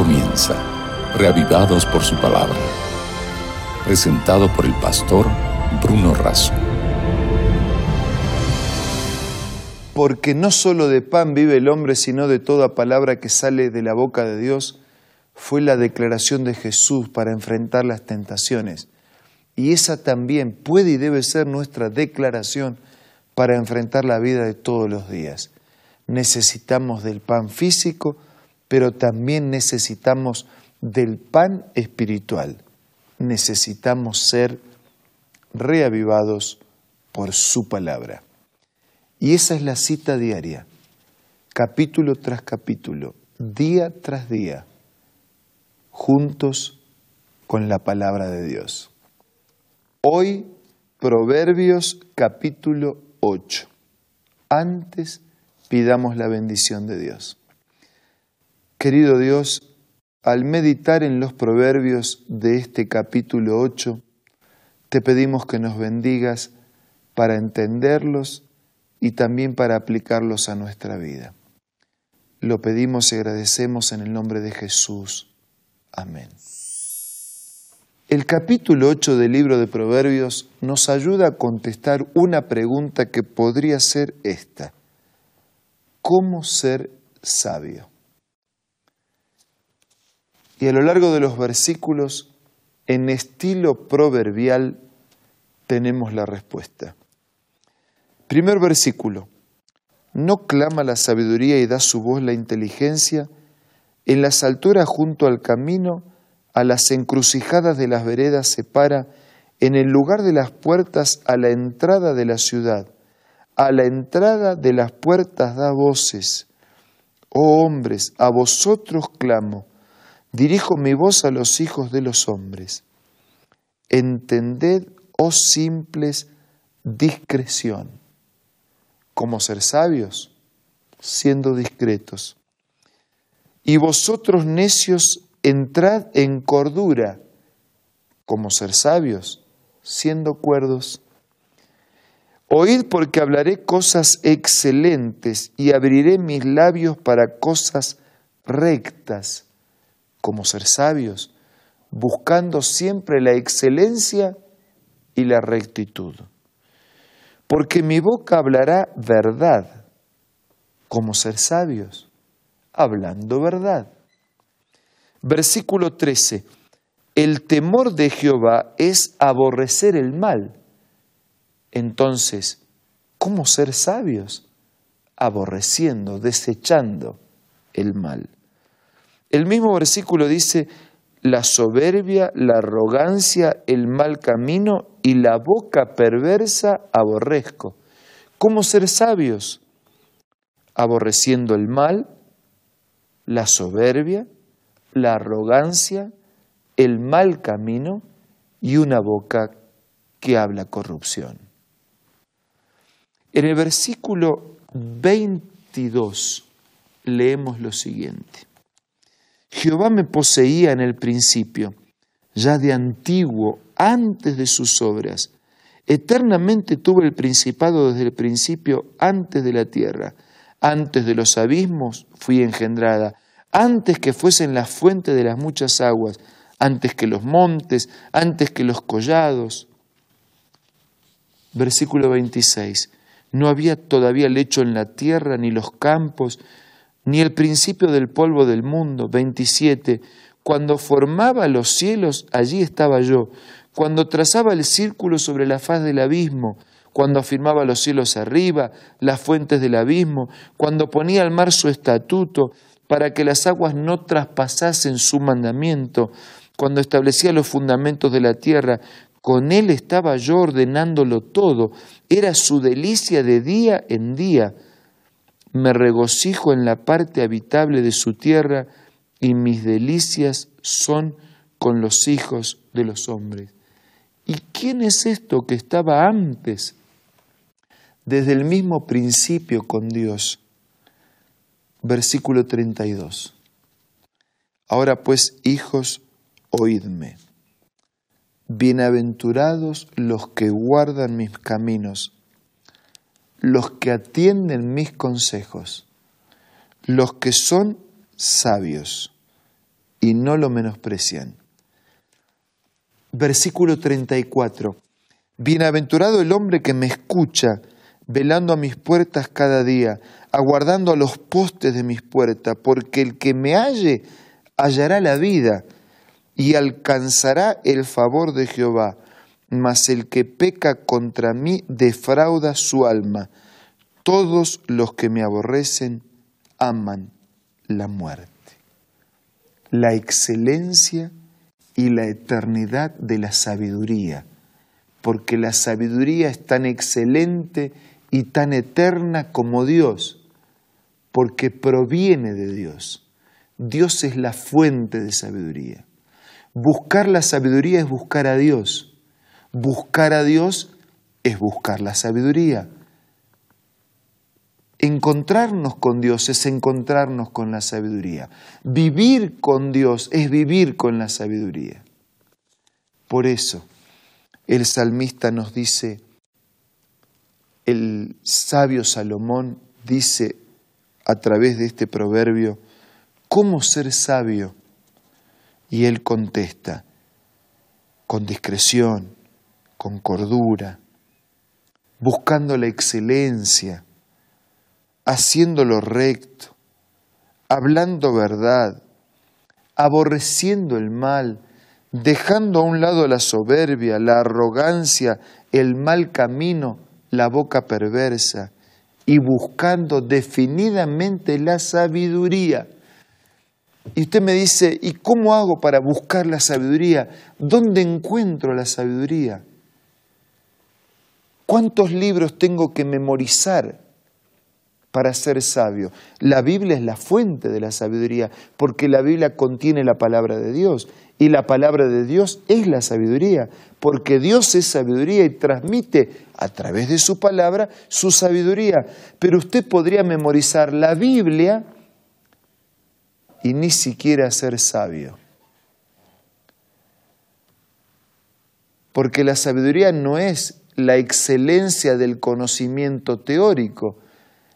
comienza, reavivados por su palabra. Presentado por el pastor Bruno Razo. Porque no solo de pan vive el hombre, sino de toda palabra que sale de la boca de Dios, fue la declaración de Jesús para enfrentar las tentaciones. Y esa también puede y debe ser nuestra declaración para enfrentar la vida de todos los días. Necesitamos del pan físico, pero también necesitamos del pan espiritual. Necesitamos ser reavivados por su palabra. Y esa es la cita diaria, capítulo tras capítulo, día tras día, juntos con la palabra de Dios. Hoy, Proverbios capítulo 8. Antes pidamos la bendición de Dios. Querido Dios, al meditar en los proverbios de este capítulo 8, te pedimos que nos bendigas para entenderlos y también para aplicarlos a nuestra vida. Lo pedimos y agradecemos en el nombre de Jesús. Amén. El capítulo 8 del libro de Proverbios nos ayuda a contestar una pregunta que podría ser esta. ¿Cómo ser sabio? Y a lo largo de los versículos, en estilo proverbial, tenemos la respuesta. Primer versículo. ¿No clama la sabiduría y da su voz la inteligencia? En las alturas junto al camino, a las encrucijadas de las veredas se para, en el lugar de las puertas a la entrada de la ciudad. A la entrada de las puertas da voces. Oh hombres, a vosotros clamo Dirijo mi voz a los hijos de los hombres. Entended, oh simples, discreción. ¿Cómo ser sabios? Siendo discretos. Y vosotros necios, entrad en cordura. ¿Cómo ser sabios? Siendo cuerdos. Oíd porque hablaré cosas excelentes y abriré mis labios para cosas rectas como ser sabios, buscando siempre la excelencia y la rectitud. Porque mi boca hablará verdad, como ser sabios, hablando verdad. Versículo 13. El temor de Jehová es aborrecer el mal. Entonces, ¿cómo ser sabios? Aborreciendo, desechando el mal. El mismo versículo dice, la soberbia, la arrogancia, el mal camino y la boca perversa aborrezco. ¿Cómo ser sabios? Aborreciendo el mal, la soberbia, la arrogancia, el mal camino y una boca que habla corrupción. En el versículo 22 leemos lo siguiente. Jehová me poseía en el principio, ya de antiguo, antes de sus obras. Eternamente tuve el principado desde el principio, antes de la tierra. Antes de los abismos fui engendrada, antes que fuesen la fuente de las muchas aguas, antes que los montes, antes que los collados. Versículo 26. No había todavía lecho en la tierra, ni los campos, ni el principio del polvo del mundo. 27. Cuando formaba los cielos, allí estaba yo. Cuando trazaba el círculo sobre la faz del abismo, cuando afirmaba los cielos arriba, las fuentes del abismo, cuando ponía al mar su estatuto, para que las aguas no traspasasen su mandamiento, cuando establecía los fundamentos de la tierra, con él estaba yo ordenándolo todo, era su delicia de día en día me regocijo en la parte habitable de su tierra y mis delicias son con los hijos de los hombres. ¿Y quién es esto que estaba antes, desde el mismo principio con Dios? Versículo 32. Ahora pues, hijos, oídme. Bienaventurados los que guardan mis caminos los que atienden mis consejos, los que son sabios y no lo menosprecian. Versículo 34. Bienaventurado el hombre que me escucha, velando a mis puertas cada día, aguardando a los postes de mis puertas, porque el que me halle hallará la vida y alcanzará el favor de Jehová, mas el que peca contra mí defrauda su alma. Todos los que me aborrecen aman la muerte. La excelencia y la eternidad de la sabiduría porque la sabiduría es tan excelente y tan eterna como Dios, porque proviene de Dios. Dios es la fuente de sabiduría. Buscar la sabiduría es buscar a Dios. Buscar a Dios es buscar la sabiduría. Encontrarnos con Dios es encontrarnos con la sabiduría. Vivir con Dios es vivir con la sabiduría. Por eso, el salmista nos dice, el sabio Salomón dice a través de este proverbio, ¿cómo ser sabio? Y él contesta, con discreción, con cordura, buscando la excelencia, haciendo lo recto, hablando verdad, aborreciendo el mal, dejando a un lado la soberbia, la arrogancia, el mal camino, la boca perversa, y buscando definidamente la sabiduría. Y usted me dice, ¿y cómo hago para buscar la sabiduría? ¿Dónde encuentro la sabiduría? ¿Cuántos libros tengo que memorizar para ser sabio? La Biblia es la fuente de la sabiduría, porque la Biblia contiene la palabra de Dios y la palabra de Dios es la sabiduría, porque Dios es sabiduría y transmite a través de su palabra su sabiduría. Pero usted podría memorizar la Biblia y ni siquiera ser sabio. Porque la sabiduría no es la excelencia del conocimiento teórico,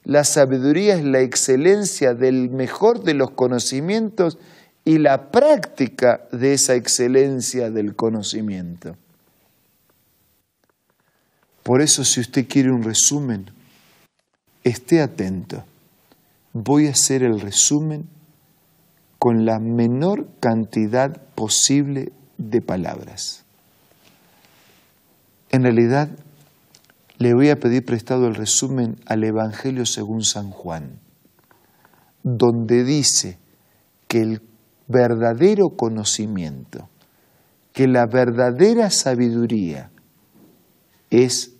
la sabiduría es la excelencia del mejor de los conocimientos y la práctica de esa excelencia del conocimiento. Por eso si usted quiere un resumen, esté atento. Voy a hacer el resumen con la menor cantidad posible de palabras. En realidad, le voy a pedir prestado el resumen al Evangelio según San Juan, donde dice que el verdadero conocimiento, que la verdadera sabiduría es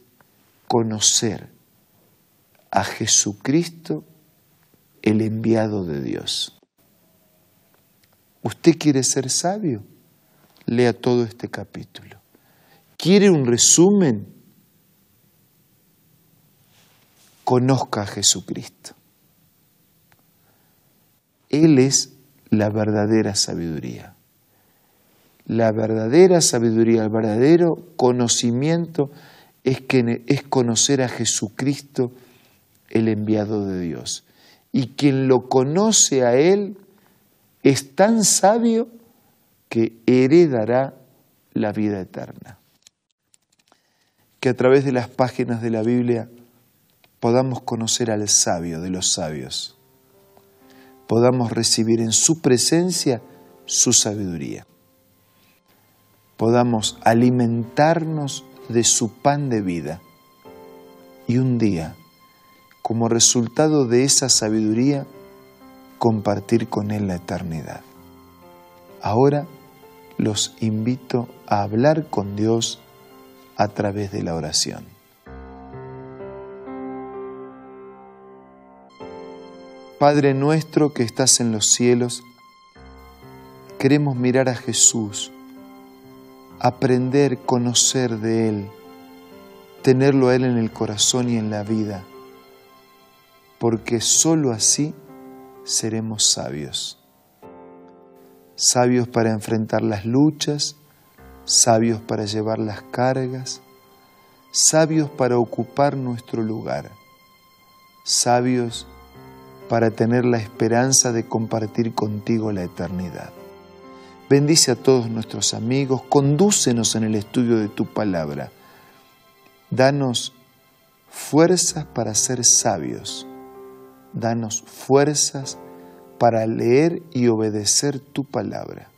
conocer a Jesucristo, el enviado de Dios. ¿Usted quiere ser sabio? Lea todo este capítulo. ¿Quiere un resumen? Conozca a Jesucristo. Él es la verdadera sabiduría. La verdadera sabiduría, el verdadero conocimiento es, que, es conocer a Jesucristo, el enviado de Dios. Y quien lo conoce a Él es tan sabio que heredará la vida eterna. Que a través de las páginas de la Biblia podamos conocer al sabio de los sabios podamos recibir en su presencia su sabiduría. Podamos alimentarnos de su pan de vida y un día, como resultado de esa sabiduría, compartir con Él la eternidad. Ahora los invito a hablar con Dios a través de la oración. Padre nuestro que estás en los cielos, queremos mirar a Jesús, aprender, conocer de Él, tenerlo a Él en el corazón y en la vida, porque sólo así seremos sabios. Sabios para enfrentar las luchas, sabios para llevar las cargas, sabios para ocupar nuestro lugar, sabios para tener la esperanza de compartir contigo la eternidad. Bendice a todos nuestros amigos, condúcenos en el estudio de tu palabra. Danos fuerzas para ser sabios. Danos fuerzas para leer y obedecer tu palabra.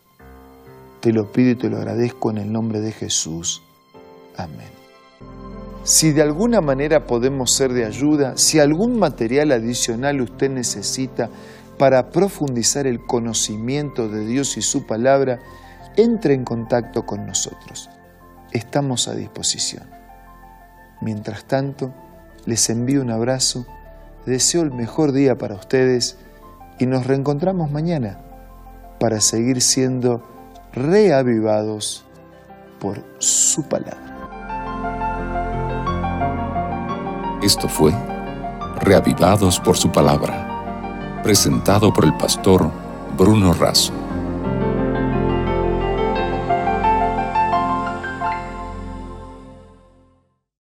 Te lo pido y te lo agradezco en el nombre de Jesús. Amén. Si de alguna manera podemos ser de ayuda, si algún material adicional usted necesita para profundizar el conocimiento de Dios y su palabra, entre en contacto con nosotros. Estamos a disposición. Mientras tanto, les envío un abrazo, deseo el mejor día para ustedes y nos reencontramos mañana para seguir siendo reavivados por su palabra. Esto fue Reavivados por su palabra, presentado por el pastor Bruno Razo.